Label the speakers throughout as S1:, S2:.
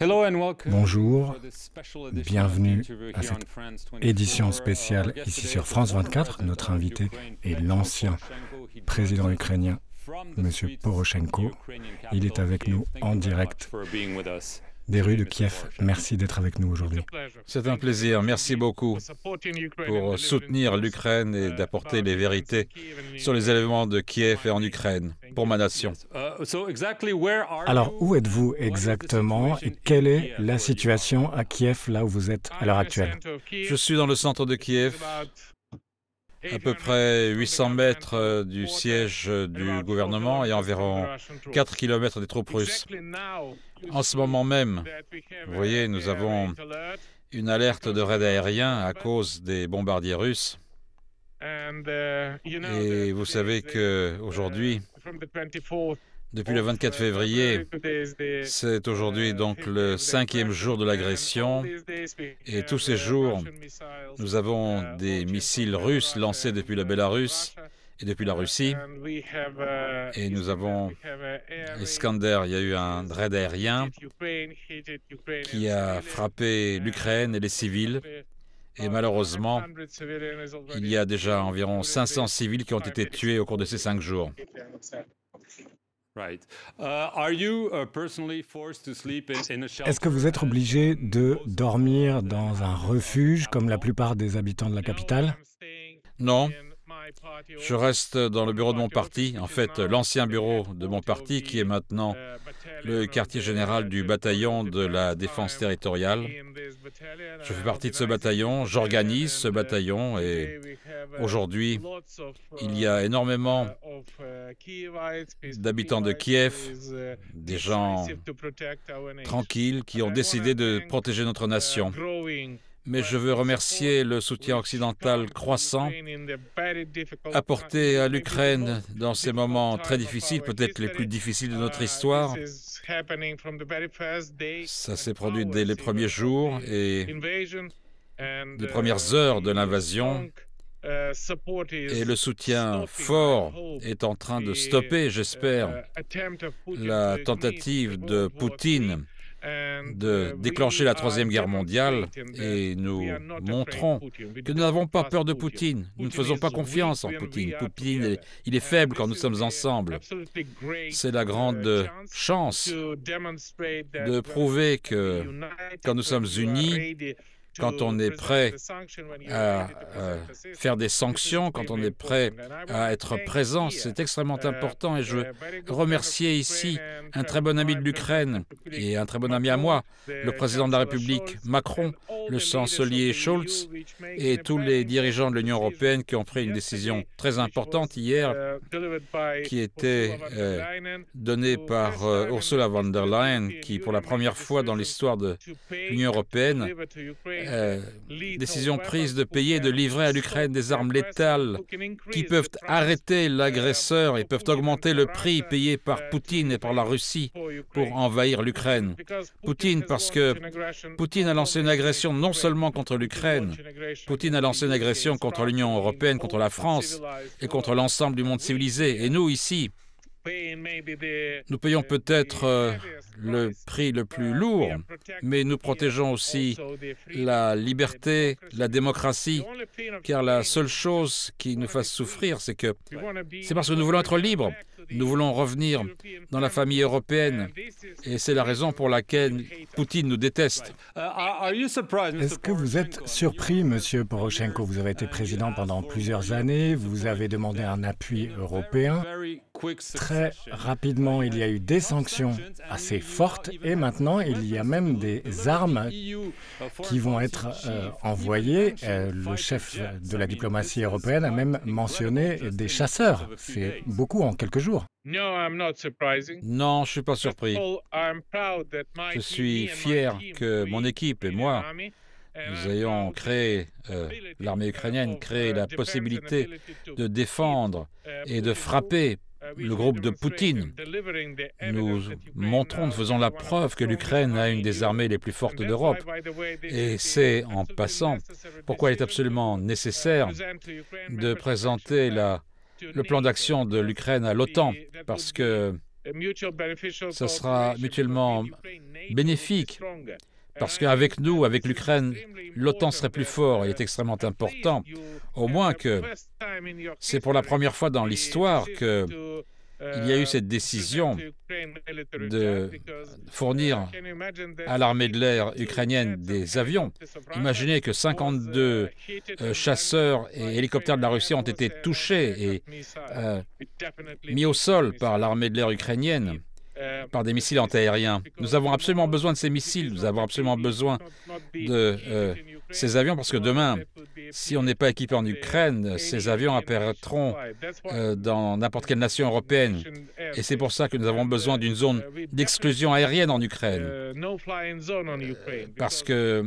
S1: Bonjour, bienvenue à cette édition spéciale ici sur France 24. Notre invité est l'ancien président ukrainien, M. Poroshenko. Il est avec nous en direct des rues de Kiev. Merci d'être avec nous aujourd'hui.
S2: C'est un plaisir. Merci beaucoup pour soutenir l'Ukraine et d'apporter les vérités sur les éléments de Kiev et en Ukraine pour ma nation.
S1: Alors, où êtes-vous exactement et quelle est la situation à Kiev, là où vous êtes à l'heure actuelle?
S2: Je suis dans le centre de Kiev, à peu près 800 mètres euh, du siège du gouvernement et environ 4 km des troupes russes. En ce moment même, vous voyez, nous avons une alerte de raid aérien à cause des bombardiers russes. Et vous savez qu'aujourd'hui, depuis le 24 février, c'est aujourd'hui donc le cinquième jour de l'agression et tous ces jours, nous avons des missiles russes lancés depuis la Bélarus et depuis la Russie. Et nous avons Iskander, il y a eu un raid aérien qui a frappé l'Ukraine et les civils. Et malheureusement, il y a déjà environ 500 civils qui ont été tués au cours de ces cinq jours.
S1: Est-ce que vous êtes obligé de dormir dans un refuge comme la plupart des habitants de la capitale?
S2: Non, je reste dans le bureau de mon parti, en fait l'ancien bureau de mon parti qui est maintenant le quartier général du bataillon de la défense territoriale. Je fais partie de ce bataillon, j'organise ce bataillon et aujourd'hui il y a énormément d'habitants de Kiev, des gens tranquilles qui ont décidé de protéger notre nation mais je veux remercier le soutien occidental croissant apporté à l'Ukraine dans ces moments très difficiles, peut-être les plus difficiles de notre histoire. Ça s'est produit dès les premiers jours et les premières heures de l'invasion. Et le soutien fort est en train de stopper, j'espère, la tentative de Poutine de déclencher la Troisième Guerre mondiale et nous montrons que nous n'avons pas peur de Poutine. Nous ne faisons pas confiance en Poutine. Poutine, il est faible quand nous sommes ensemble. C'est la grande chance de prouver que quand nous sommes unis, quand on est prêt à faire des sanctions, quand on est prêt à être présent, c'est extrêmement important et je veux remercier ici un très bon ami de l'Ukraine et un très bon ami à moi, le président de la République Macron, le chancelier Schulz et tous les dirigeants de l'Union européenne qui ont pris une décision très importante hier qui était euh, donnée par euh, Ursula von der Leyen qui pour la première fois dans l'histoire de l'Union européenne euh, décision prise de payer et de livrer à l'Ukraine des armes létales qui peuvent arrêter l'agresseur et peuvent augmenter le prix payé par Poutine et par la Russie pour envahir l'Ukraine. Poutine, parce que Poutine a lancé une agression non seulement contre l'Ukraine, Poutine a lancé une agression contre l'Union européenne, contre la France et contre l'ensemble du monde civilisé. Et nous, ici, nous payons peut-être euh, le prix le plus lourd, mais nous protégeons aussi la liberté, la démocratie, car la seule chose qui nous fasse souffrir, c'est que c'est parce que nous voulons être libres. Nous voulons revenir dans la famille européenne et c'est la raison pour laquelle Poutine nous déteste.
S1: Est-ce que vous êtes surpris, Monsieur Poroshenko? Vous avez été président pendant plusieurs années, vous avez demandé un appui européen. Très rapidement, il y a eu des sanctions assez fortes et maintenant, il y a même des armes qui vont être euh, envoyées. Euh, le chef de la diplomatie européenne a même mentionné des chasseurs. C'est beaucoup en quelques jours.
S2: Non, je ne suis pas surpris. Je suis fier que mon équipe et moi, nous ayons créé, euh, l'armée ukrainienne créé la possibilité de défendre et de frapper le groupe de Poutine. Nous montrons, nous faisons la preuve que l'Ukraine a une des armées les plus fortes d'Europe. Et c'est, en passant, pourquoi il est absolument nécessaire de présenter le plan d'action de l'Ukraine à l'OTAN, parce que Ce sera mutuellement bénéfique parce qu'avec nous, avec l'Ukraine, l'OTAN serait plus fort et est extrêmement important. Au moins que c'est pour la première fois dans l'histoire que il y a eu cette décision de fournir à l'armée de l'air ukrainienne des avions. Imaginez que 52 euh, chasseurs et hélicoptères de la Russie ont été touchés et euh, mis au sol par l'armée de l'air ukrainienne par des missiles antiaériens. Nous avons absolument besoin de ces missiles, nous avons absolument besoin de euh, ces avions parce que demain, si on n'est pas équipé en Ukraine, ces avions apparaîtront euh, dans n'importe quelle nation européenne. Et c'est pour ça que nous avons besoin d'une zone d'exclusion aérienne en Ukraine. Parce que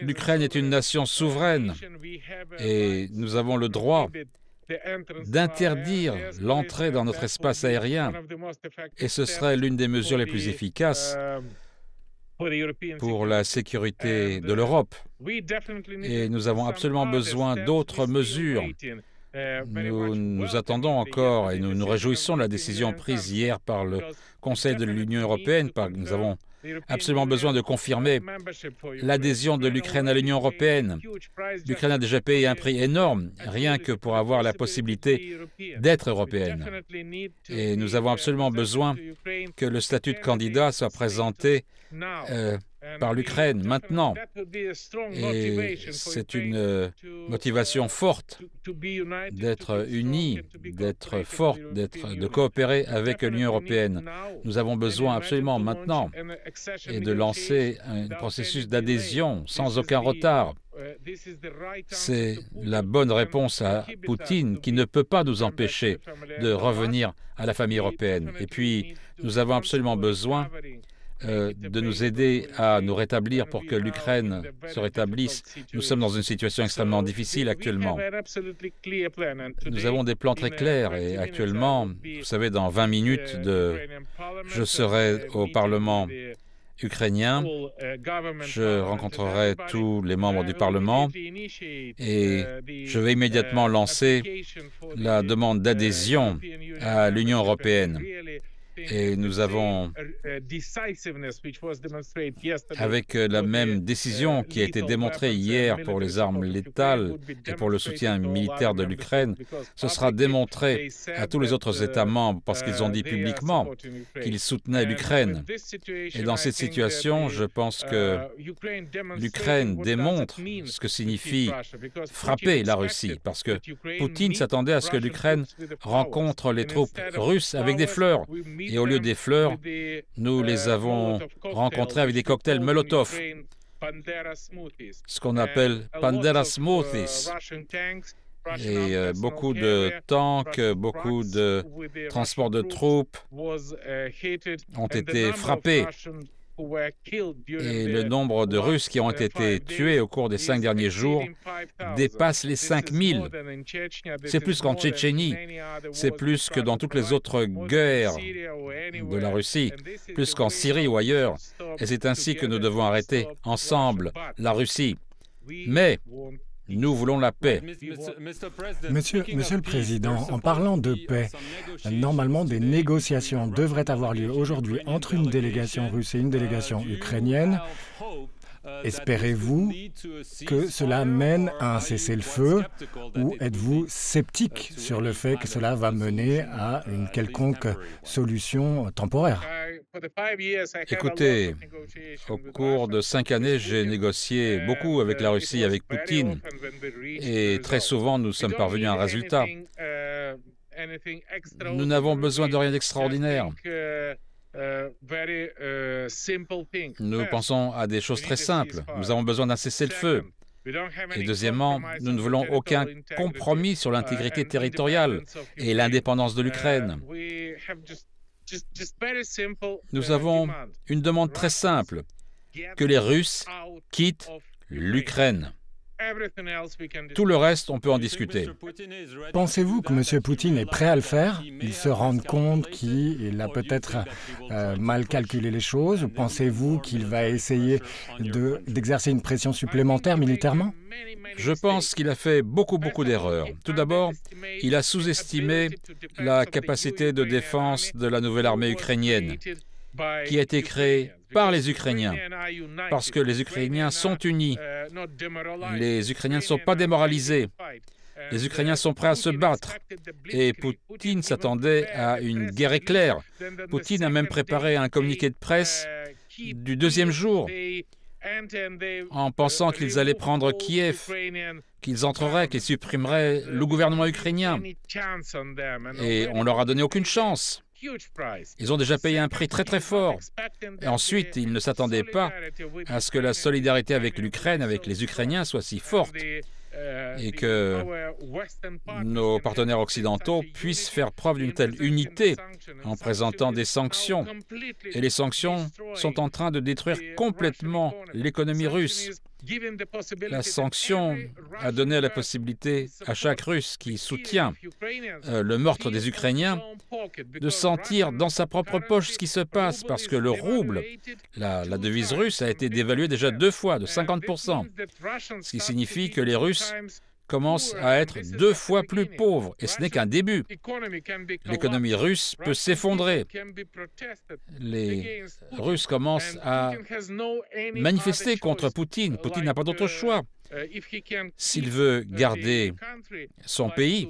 S2: l'Ukraine est une nation souveraine et nous avons le droit d'interdire l'entrée dans notre espace aérien. Et ce serait l'une des mesures les plus efficaces pour la sécurité de l'Europe. Et nous avons absolument besoin d'autres mesures. Nous nous attendons encore et nous nous réjouissons de la décision prise hier par le Conseil de l'Union européenne. Nous avons absolument besoin de confirmer l'adhésion de l'Ukraine à l'Union européenne. L'Ukraine a déjà payé un prix énorme, rien que pour avoir la possibilité d'être européenne. Et nous avons absolument besoin que le statut de candidat soit présenté euh, par l'Ukraine maintenant. Et c'est une euh, motivation forte d'être unis, d'être forte, d'être, de coopérer avec l'Union européenne. Nous avons besoin absolument maintenant et de lancer un processus d'adhésion sans aucun retard. C'est la bonne réponse à Poutine qui ne peut pas nous empêcher de revenir à la famille européenne. Et puis, nous avons absolument besoin euh, de nous aider à nous rétablir pour que l'Ukraine se rétablisse. Nous sommes dans une situation extrêmement difficile actuellement. Nous avons des plans très clairs et actuellement, vous savez, dans 20 minutes, de, je serai au Parlement ukrainien. Je rencontrerai tous les membres du Parlement et je vais immédiatement lancer la demande d'adhésion à l'Union européenne. Et nous avons, avec euh, la même décision qui a été démontrée hier pour les armes létales et pour le soutien militaire de l'Ukraine, ce sera démontré à tous les autres États membres parce qu'ils ont dit publiquement qu'ils soutenaient l'Ukraine. Et dans cette situation, je pense que l'Ukraine démontre ce que signifie frapper la Russie, parce que Poutine s'attendait à ce que l'Ukraine rencontre les troupes russes avec des fleurs. Et au lieu des fleurs, nous les avons rencontrés avec des cocktails Molotov, ce qu'on appelle Pandera Smoothies. Et euh, beaucoup de tanks, beaucoup de transports de troupes ont été frappés et le nombre de Russes qui ont été tués au cours des cinq derniers jours dépasse les 5000. C'est plus qu'en Tchétchénie, c'est plus que dans toutes les autres guerres de la Russie, plus qu'en Syrie ou ailleurs. Et c'est ainsi que nous devons arrêter ensemble la Russie. Mais nous voulons la paix.
S1: Monsieur, Monsieur le Président, en parlant de paix, normalement des négociations devraient avoir lieu aujourd'hui entre une délégation russe et une délégation ukrainienne. Espérez-vous que cela mène à un cessez-le-feu ou êtes-vous sceptique sur le fait que cela va mener à une quelconque solution temporaire?
S2: Écoutez, au cours de cinq années, j'ai négocié beaucoup avec la Russie, avec Poutine, et très souvent nous sommes parvenus à un résultat. Nous n'avons besoin de rien d'extraordinaire. Uh, nous pensons à des choses très simples. Nous avons besoin d'un cessez-le-feu. Et deuxièmement, nous ne voulons aucun compromis sur l'intégrité uh, territoriale et l'indépendance de uh, l'Ukraine. Nous avons une demande très simple, que les Russes quittent l'Ukraine. Tout le reste, on peut en discuter.
S1: Pensez-vous que M. Poutine est prêt à le faire Il se rend compte qu'il a peut-être euh, mal calculé les choses Pensez-vous qu'il va essayer d'exercer une pression supplémentaire militairement
S2: Je pense qu'il a fait beaucoup, beaucoup d'erreurs. Tout d'abord, il a sous-estimé la capacité de défense de la nouvelle armée ukrainienne qui a été créée par les Ukrainiens, parce que les Ukrainiens sont unis. Les Ukrainiens ne sont pas démoralisés. Les Ukrainiens sont prêts à se battre. Et Poutine s'attendait à une guerre éclair. Poutine a même préparé un communiqué de presse du deuxième jour en pensant qu'ils allaient prendre Kiev, qu'ils entreraient, qu'ils supprimeraient le gouvernement ukrainien. Et on leur a donné aucune chance. Ils ont déjà payé un prix très très fort. Ensuite, ils ne s'attendaient pas à ce que la solidarité avec l'Ukraine, avec les Ukrainiens, soit si forte et que nos partenaires occidentaux puissent faire preuve d'une telle unité en présentant des sanctions. Et les sanctions sont en train de détruire complètement l'économie russe. La sanction a donné la possibilité à chaque Russe qui soutient euh, le meurtre des Ukrainiens de sentir dans sa propre poche ce qui se passe, parce que le rouble, la, devise russe, a été dévaluée déjà deux fois, de 50%, ce qui signifie que les Russes commence à être deux fois plus pauvre, et ce n'est qu'un début. L'économie russe peut s'effondrer. Les Russes commencent à manifester contre Poutine. Poutine n'a pas d'autre choix. S'il veut garder son pays,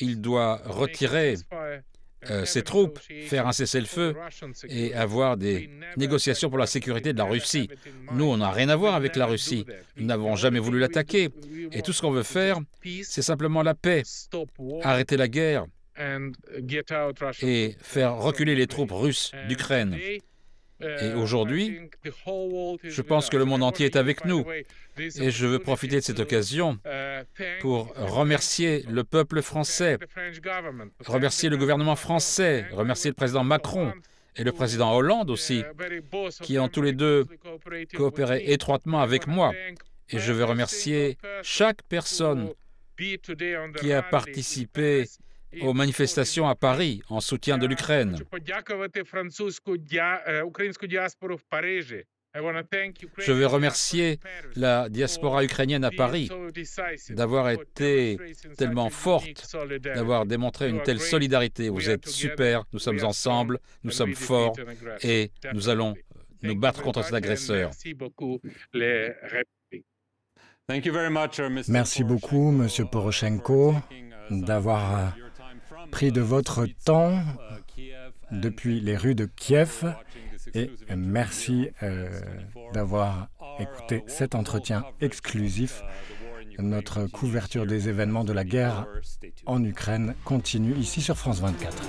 S2: il doit retirer euh, ses troupes, faire un cessez-le-feu et avoir des négociations pour la sécurité de la Russie. Nous, on n'a rien à voir avec la Russie. Nous n'avons jamais voulu l'attaquer. Et tout ce qu'on veut faire, c'est simplement la paix, arrêter la guerre et faire reculer les troupes russes d'Ukraine. Et aujourd'hui, je pense que le monde entier est avec nous. Et je veux profiter de cette occasion pour remercier le peuple français, remercier le gouvernement français, remercier le président Macron et le président Hollande aussi, qui ont tous les deux coopéré étroitement avec moi. Et je veux remercier chaque personne qui a participé aux manifestations à Paris en soutien de l'Ukraine. Je veux remercier la diaspora ukrainienne à Paris d'avoir été tellement forte, d'avoir démontré une telle solidarité. Vous êtes super, nous sommes ensemble, nous sommes forts et nous allons nous battre contre cet agresseur.
S1: Merci beaucoup, Monsieur Poroshenko, d'avoir pris de votre temps depuis les rues de Kiev et merci euh, d'avoir écouté cet entretien exclusif. Notre couverture des événements de la guerre en Ukraine continue ici sur France 24.